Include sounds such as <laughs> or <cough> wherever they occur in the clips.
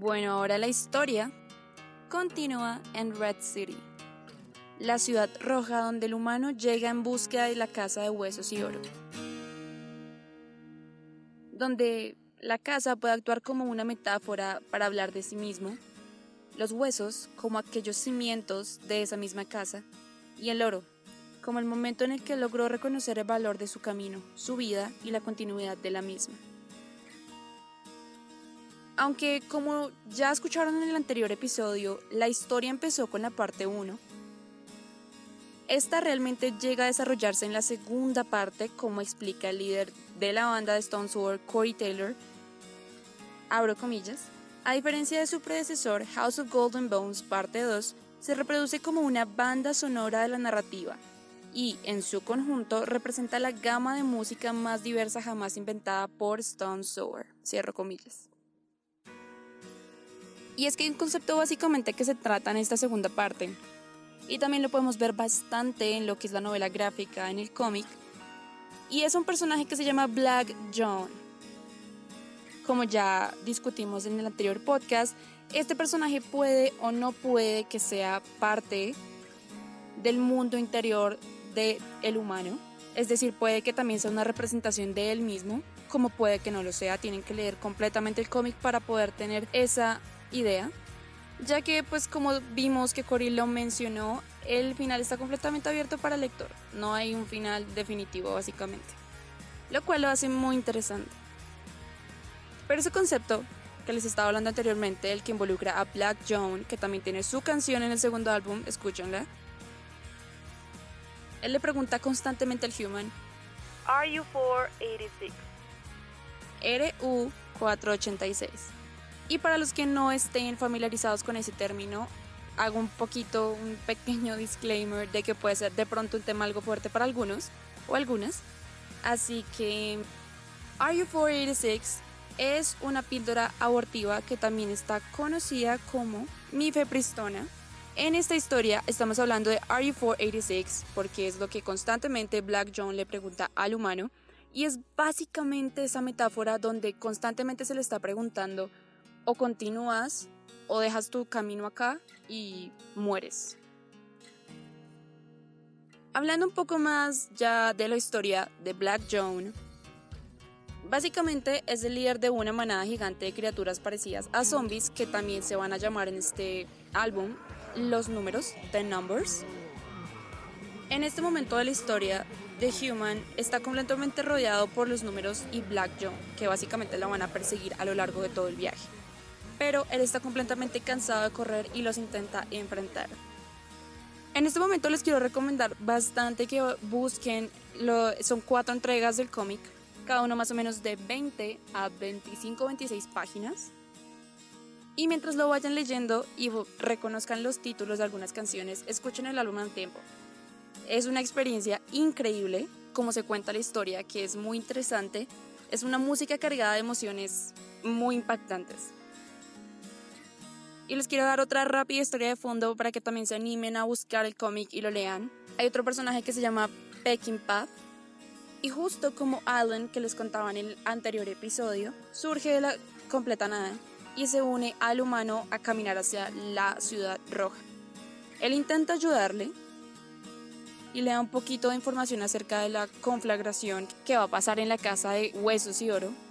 Bueno, ahora la historia continúa en Red City, la ciudad roja donde el humano llega en búsqueda de la casa de huesos y oro, donde la casa puede actuar como una metáfora para hablar de sí mismo, los huesos como aquellos cimientos de esa misma casa, y el oro como el momento en el que logró reconocer el valor de su camino, su vida y la continuidad de la misma. Aunque como ya escucharon en el anterior episodio, la historia empezó con la parte 1. Esta realmente llega a desarrollarse en la segunda parte, como explica el líder de la banda de Stone Sour, Corey Taylor. Abro comillas. A diferencia de su predecesor, House of Golden Bones, parte 2, se reproduce como una banda sonora de la narrativa y, en su conjunto, representa la gama de música más diversa jamás inventada por Stone Sour. Cierro comillas. Y es que hay un concepto básicamente que se trata en esta segunda parte. Y también lo podemos ver bastante en lo que es la novela gráfica, en el cómic. Y es un personaje que se llama Black John. Como ya discutimos en el anterior podcast, este personaje puede o no puede que sea parte del mundo interior del el humano. Es decir, puede que también sea una representación de él mismo, como puede que no lo sea. Tienen que leer completamente el cómic para poder tener esa idea, ya que pues como vimos que Cory lo mencionó, el final está completamente abierto para el lector, no hay un final definitivo básicamente, lo cual lo hace muy interesante. Pero ese concepto que les estaba hablando anteriormente, el que involucra a Black John, que también tiene su canción en el segundo álbum, escúchenla. Él le pregunta constantemente al human, Are you 486? RU 486. Y para los que no estén familiarizados con ese término, hago un poquito, un pequeño disclaimer de que puede ser de pronto un tema algo fuerte para algunos o algunas. Así que RU486 es una píldora abortiva que también está conocida como mifepristona. En esta historia estamos hablando de RU486 porque es lo que constantemente Black John le pregunta al humano y es básicamente esa metáfora donde constantemente se le está preguntando o continúas o dejas tu camino acá y mueres. Hablando un poco más ya de la historia de Black John, básicamente es el líder de una manada gigante de criaturas parecidas a zombies que también se van a llamar en este álbum los números, The Numbers. En este momento de la historia, The Human está completamente rodeado por los números y Black John, que básicamente la van a perseguir a lo largo de todo el viaje pero él está completamente cansado de correr y los intenta enfrentar. En este momento les quiero recomendar bastante que busquen, lo, son cuatro entregas del cómic, cada uno más o menos de 20 a 25 26 páginas. Y mientras lo vayan leyendo y reconozcan los títulos de algunas canciones, escuchen el álbum al tiempo. Es una experiencia increíble, como se cuenta la historia, que es muy interesante. Es una música cargada de emociones muy impactantes. Y les quiero dar otra rápida historia de fondo para que también se animen a buscar el cómic y lo lean. Hay otro personaje que se llama Path Y justo como Alan, que les contaba en el anterior episodio, surge de la completa nada y se une al humano a caminar hacia la ciudad roja. Él intenta ayudarle y le da un poquito de información acerca de la conflagración que va a pasar en la casa de huesos y oro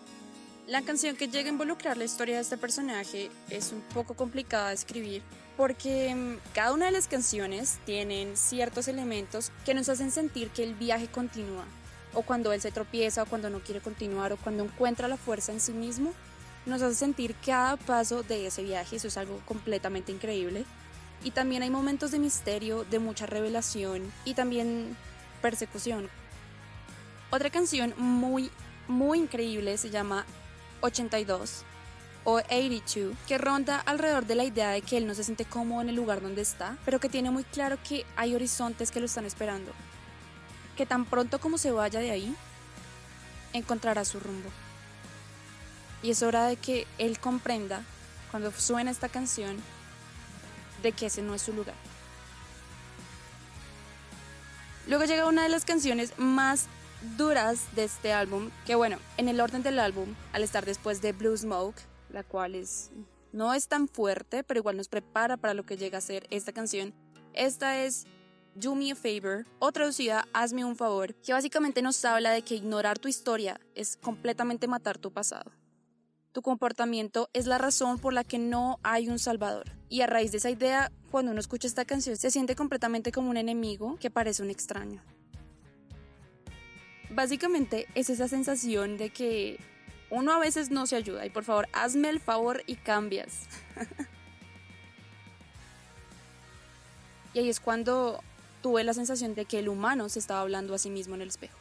la canción que llega a involucrar la historia de este personaje es un poco complicada de escribir porque mm, cada una de las canciones tienen ciertos elementos que nos hacen sentir que el viaje continúa, o cuando él se tropieza, o cuando no quiere continuar, o cuando encuentra la fuerza en sí mismo, nos hace sentir cada paso de ese viaje, eso es algo completamente increíble. Y también hay momentos de misterio, de mucha revelación y también persecución. Otra canción muy, muy increíble se llama 82 o 82, que ronda alrededor de la idea de que él no se siente cómodo en el lugar donde está, pero que tiene muy claro que hay horizontes que lo están esperando, que tan pronto como se vaya de ahí, encontrará su rumbo. Y es hora de que él comprenda, cuando suena esta canción, de que ese no es su lugar. Luego llega una de las canciones más duras de este álbum, que bueno, en el orden del álbum, al estar después de Blue Smoke, la cual es No es tan fuerte, pero igual nos prepara para lo que llega a ser esta canción. Esta es Do Me a Favor, o traducida Hazme un favor, que básicamente nos habla de que ignorar tu historia es completamente matar tu pasado. Tu comportamiento es la razón por la que no hay un salvador. Y a raíz de esa idea, cuando uno escucha esta canción, se siente completamente como un enemigo que parece un extraño. Básicamente es esa sensación de que uno a veces no se ayuda y por favor hazme el favor y cambias. <laughs> y ahí es cuando tuve la sensación de que el humano se estaba hablando a sí mismo en el espejo.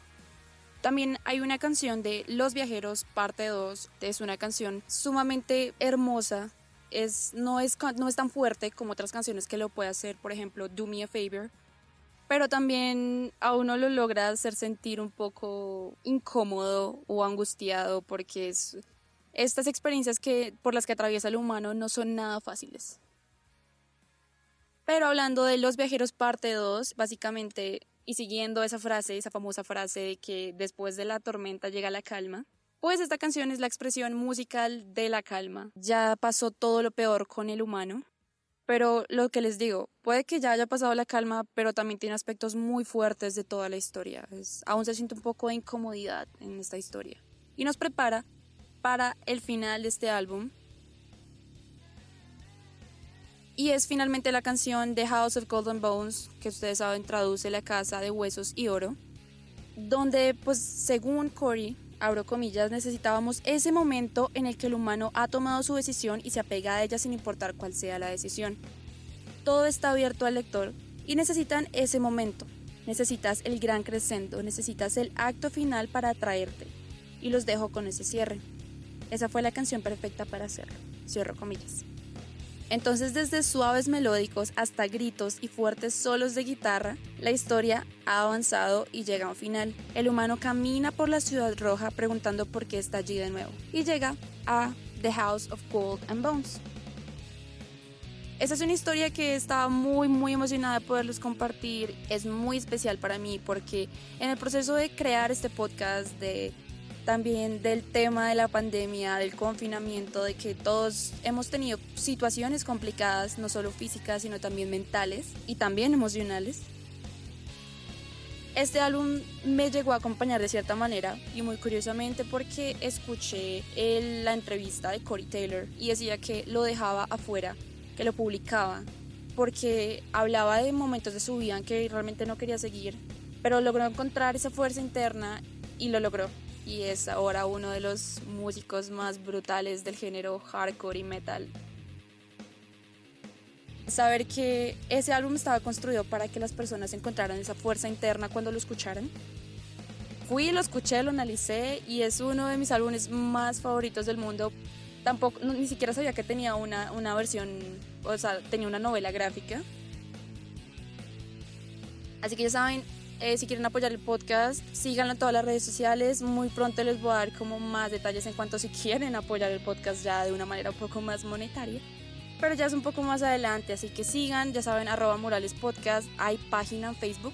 También hay una canción de Los Viajeros, parte 2. Es una canción sumamente hermosa. Es, no, es, no es tan fuerte como otras canciones que lo puede hacer, por ejemplo, Do Me a Favor. Pero también a uno lo logra hacer sentir un poco incómodo o angustiado porque es, estas experiencias que, por las que atraviesa el humano no son nada fáciles. Pero hablando de Los Viajeros parte 2, básicamente y siguiendo esa frase, esa famosa frase de que después de la tormenta llega la calma, pues esta canción es la expresión musical de la calma. Ya pasó todo lo peor con el humano, pero lo que les digo, puede que ya haya pasado la calma, pero también tiene aspectos muy fuertes de toda la historia. aún se siente un poco de incomodidad en esta historia. Y nos prepara para el final de este álbum, y es finalmente la canción The House of Golden Bones, que ustedes saben traduce la casa de huesos y oro, donde pues según Cory, abro comillas, necesitábamos ese momento en el que el humano ha tomado su decisión y se apega a ella sin importar cuál sea la decisión. Todo está abierto al lector y necesitan ese momento. Necesitas el gran crescendo, necesitas el acto final para atraerte. Y los dejo con ese cierre. Esa fue la canción perfecta para hacerlo. Cierro comillas. Entonces desde suaves melódicos hasta gritos y fuertes solos de guitarra, la historia ha avanzado y llega a un final. El humano camina por la ciudad roja preguntando por qué está allí de nuevo y llega a The House of Gold and Bones. Esa es una historia que estaba muy muy emocionada de poderlos compartir. Es muy especial para mí porque en el proceso de crear este podcast, de también del tema de la pandemia, del confinamiento, de que todos hemos tenido situaciones complicadas, no solo físicas, sino también mentales y también emocionales. Este álbum me llegó a acompañar de cierta manera y muy curiosamente porque escuché la entrevista de Corey Taylor y decía que lo dejaba afuera, que lo publicaba, porque hablaba de momentos de su vida en que realmente no quería seguir, pero logró encontrar esa fuerza interna y lo logró y es ahora uno de los músicos más brutales del género hardcore y metal. Saber que ese álbum estaba construido para que las personas encontraran esa fuerza interna cuando lo escucharan. Fui, lo escuché, lo analicé y es uno de mis álbumes más favoritos del mundo. Tampoco, ni siquiera sabía que tenía una, una versión, o sea, tenía una novela gráfica. Así que ya saben, eh, si quieren apoyar el podcast, síganlo en todas las redes sociales. Muy pronto les voy a dar como más detalles en cuanto si quieren apoyar el podcast ya de una manera un poco más monetaria. Pero ya es un poco más adelante, así que sigan, ya saben, arroba Morales Podcast, hay página en Facebook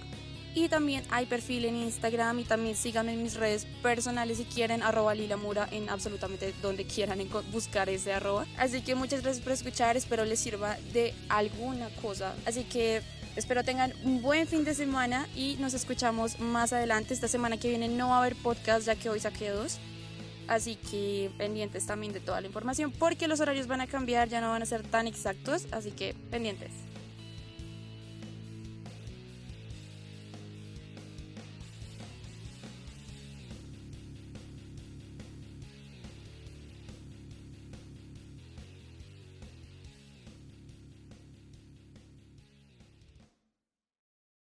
y también hay perfil en Instagram y también síganme en mis redes personales si quieren, arroba Lilamura en absolutamente donde quieran buscar ese arroba. Así que muchas gracias por escuchar, espero les sirva de alguna cosa. Así que Espero tengan un buen fin de semana y nos escuchamos más adelante. Esta semana que viene no va a haber podcast ya que hoy saqué dos. Así que pendientes también de toda la información porque los horarios van a cambiar, ya no van a ser tan exactos. Así que pendientes.